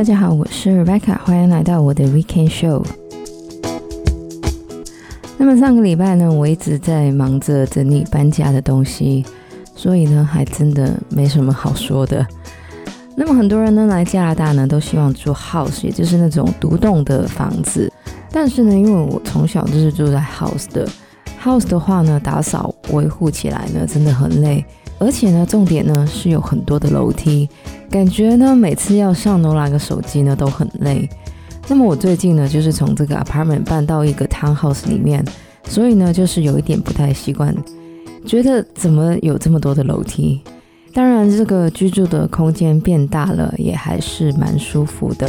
大家好，我是 Rebecca，欢迎来到我的 Weekend Show。那么上个礼拜呢，我一直在忙着整理搬家的东西，所以呢，还真的没什么好说的。那么很多人呢来加拿大呢，都希望住 house，也就是那种独栋的房子。但是呢，因为我从小就是住在 house 的，house 的话呢，打扫维护起来呢，真的很累。而且呢，重点呢是有很多的楼梯，感觉呢每次要上楼拿个手机呢都很累。那么我最近呢就是从这个 apartment 搬到一个 townhouse 里面，所以呢就是有一点不太习惯，觉得怎么有这么多的楼梯？当然，这个居住的空间变大了，也还是蛮舒服的。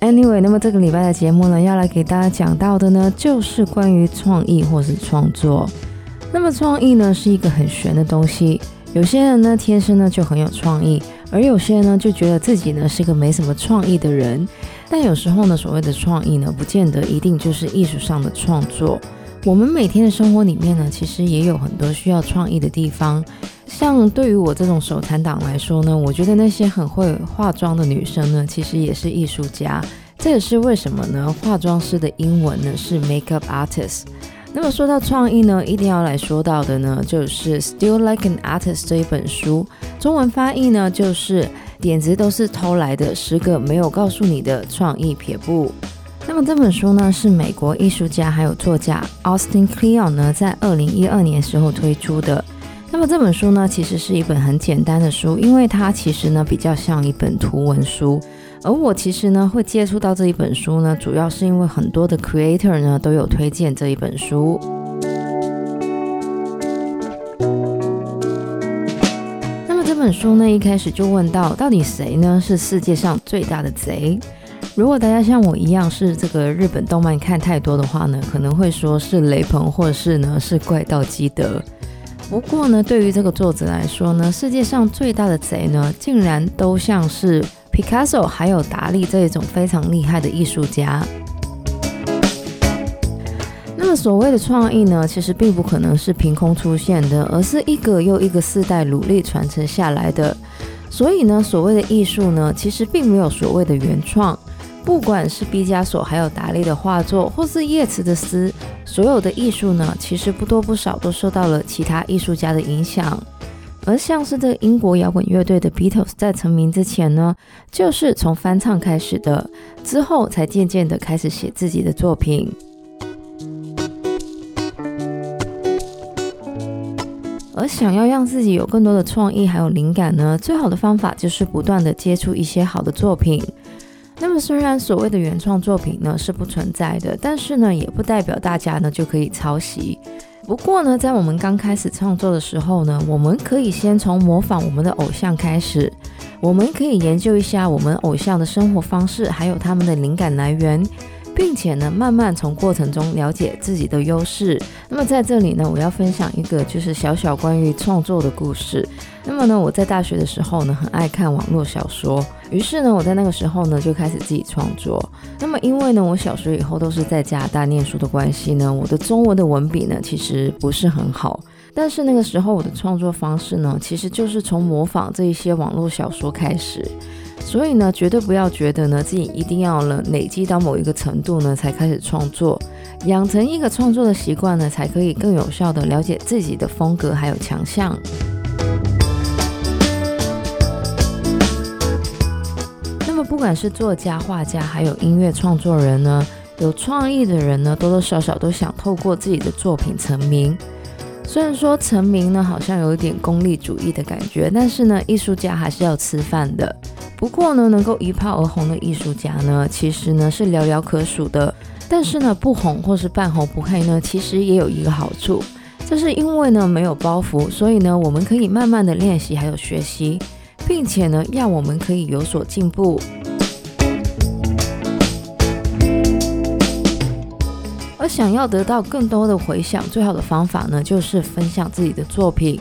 Anyway，那么这个礼拜的节目呢，要来给大家讲到的呢，就是关于创意或是创作。那么创意呢，是一个很玄的东西。有些人呢，天生呢就很有创意，而有些人呢，就觉得自己呢是个没什么创意的人。但有时候呢，所谓的创意呢，不见得一定就是艺术上的创作。我们每天的生活里面呢，其实也有很多需要创意的地方。像对于我这种手残党来说呢，我觉得那些很会化妆的女生呢，其实也是艺术家。这也是为什么呢？化妆师的英文呢是 makeup artist。那么说到创意呢，一定要来说到的呢，就是 Still Like an Artist 这一本书。中文翻译呢，就是点子都是偷来的，十个没有告诉你的创意撇步。那么这本书呢，是美国艺术家还有作家 Austin Kleon 呢，在二零一二年时候推出的。那么这本书呢，其实是一本很简单的书，因为它其实呢比较像一本图文书。而我其实呢会接触到这一本书呢，主要是因为很多的 creator 呢都有推荐这一本书。那么这本书呢一开始就问到，到底谁呢是世界上最大的贼？如果大家像我一样是这个日本动漫看太多的话呢，可能会说是雷朋，或者是呢是怪盗基德。不过呢，对于这个作者来说呢，世界上最大的贼呢，竟然都像是 Picasso 还有达利这一种非常厉害的艺术家。那么所谓的创意呢，其实并不可能是凭空出现的，而是一个又一个世代努力传承下来的。所以呢，所谓的艺术呢，其实并没有所谓的原创。不管是毕加索还有达利的画作，或是叶慈的诗，所有的艺术呢，其实不多不少都受到了其他艺术家的影响。而像是这个英国摇滚乐队的 Beatles 在成名之前呢，就是从翻唱开始的，之后才渐渐的开始写自己的作品。而想要让自己有更多的创意还有灵感呢，最好的方法就是不断的接触一些好的作品。那么虽然所谓的原创作品呢是不存在的，但是呢也不代表大家呢就可以抄袭。不过呢，在我们刚开始创作的时候呢，我们可以先从模仿我们的偶像开始，我们可以研究一下我们偶像的生活方式，还有他们的灵感来源。并且呢，慢慢从过程中了解自己的优势。那么在这里呢，我要分享一个就是小小关于创作的故事。那么呢，我在大学的时候呢，很爱看网络小说，于是呢，我在那个时候呢，就开始自己创作。那么因为呢，我小学以后都是在加拿大念书的关系呢，我的中文的文笔呢，其实不是很好。但是那个时候我的创作方式呢，其实就是从模仿这一些网络小说开始。所以呢，绝对不要觉得呢自己一定要了累积到某一个程度呢才开始创作，养成一个创作的习惯呢，才可以更有效地了解自己的风格还有强项。那么不管是作家、画家，还有音乐创作人呢，有创意的人呢，多多少少都想透过自己的作品成名。虽然说成名呢好像有一点功利主义的感觉，但是呢，艺术家还是要吃饭的。不过呢，能够一炮而红的艺术家呢，其实呢是寥寥可数的。但是呢，不红或是半红不黑呢，其实也有一个好处，就是因为呢没有包袱，所以呢我们可以慢慢的练习还有学习，并且呢让我们可以有所进步。而想要得到更多的回响，最好的方法呢就是分享自己的作品。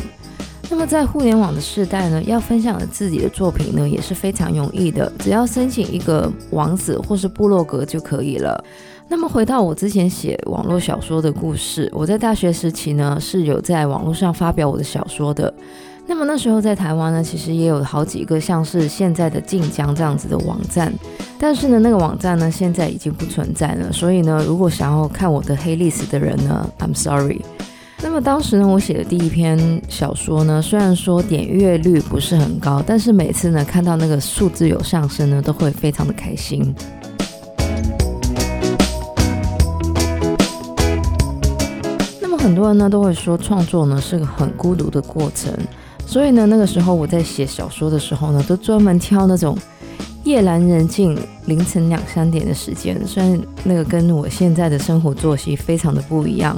那么在互联网的时代呢，要分享自己的作品呢也是非常容易的，只要申请一个网址或是部落格就可以了。那么回到我之前写网络小说的故事，我在大学时期呢是有在网络上发表我的小说的。那么那时候在台湾呢，其实也有好几个像是现在的晋江这样子的网站，但是呢，那个网站呢现在已经不存在了。所以呢，如果想要看我的黑历史的人呢，I'm sorry。那么当时呢，我写的第一篇小说呢，虽然说点阅率不是很高，但是每次呢看到那个数字有上升呢，都会非常的开心。那么很多人呢都会说，创作呢是个很孤独的过程。所以呢，那个时候我在写小说的时候呢，都专门挑那种夜阑人静、凌晨两三点的时间。虽然那个跟我现在的生活作息非常的不一样，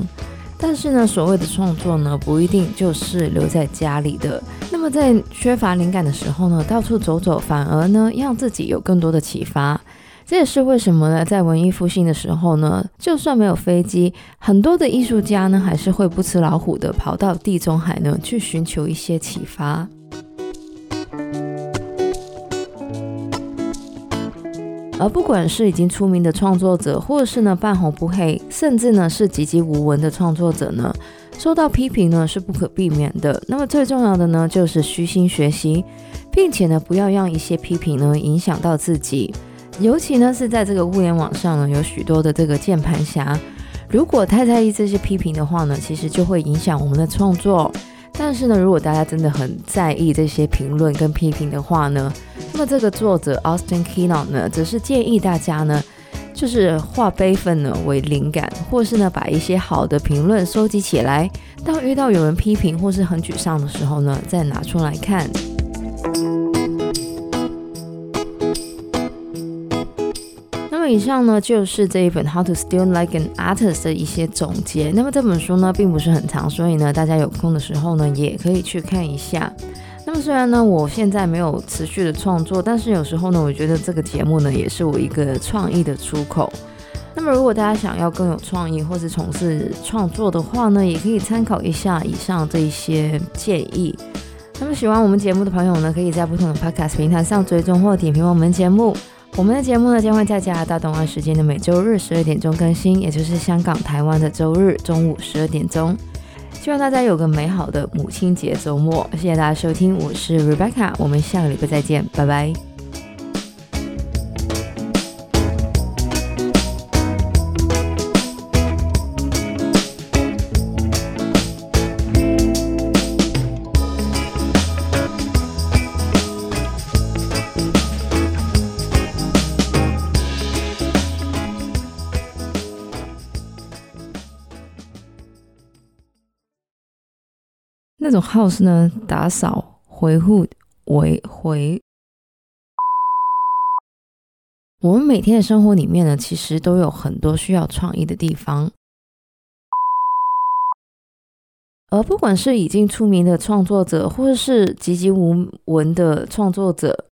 但是呢，所谓的创作呢，不一定就是留在家里的。那么在缺乏灵感的时候呢，到处走走，反而呢，让自己有更多的启发。这也是为什么呢？在文艺复兴的时候呢，就算没有飞机，很多的艺术家呢，还是会不辞老虎的跑到地中海呢，去寻求一些启发。而不管是已经出名的创作者，或者是呢半红不黑，甚至呢是籍籍无闻的创作者呢，受到批评呢是不可避免的。那么最重要的呢，就是虚心学习，并且呢，不要让一些批评呢影响到自己。尤其呢是在这个物联网上呢，有许多的这个键盘侠，如果太在意这些批评的话呢，其实就会影响我们的创作。但是呢，如果大家真的很在意这些评论跟批评的话呢，那么这个作者 Austin Kleon 呢，则是建议大家呢，就是化悲愤呢为灵感，或是呢把一些好的评论收集起来，当遇到有人批评或是很沮丧的时候呢，再拿出来看。以上呢就是这一本《How to Still Like an Artist》的一些总结。那么这本书呢并不是很长，所以呢大家有空的时候呢也可以去看一下。那么虽然呢我现在没有持续的创作，但是有时候呢我觉得这个节目呢也是我一个创意的出口。那么如果大家想要更有创意或是从事创作的话呢，也可以参考一下以上这一些建议。那么喜欢我们节目的朋友呢，可以在不同的 Podcast 平台上追踪或点评我们节目。我们的节目呢，将会在加拿大东岸时间的每周日十二点钟更新，也就是香港、台湾的周日中午十二点钟。希望大家有个美好的母亲节周末，谢谢大家收听，我是 Rebecca，我们下个礼拜再见，拜拜。这种 house 呢，打扫、维护、维回。我们每天的生活里面呢，其实都有很多需要创意的地方。而不管是已经出名的创作者，或者是籍籍无闻的创作者，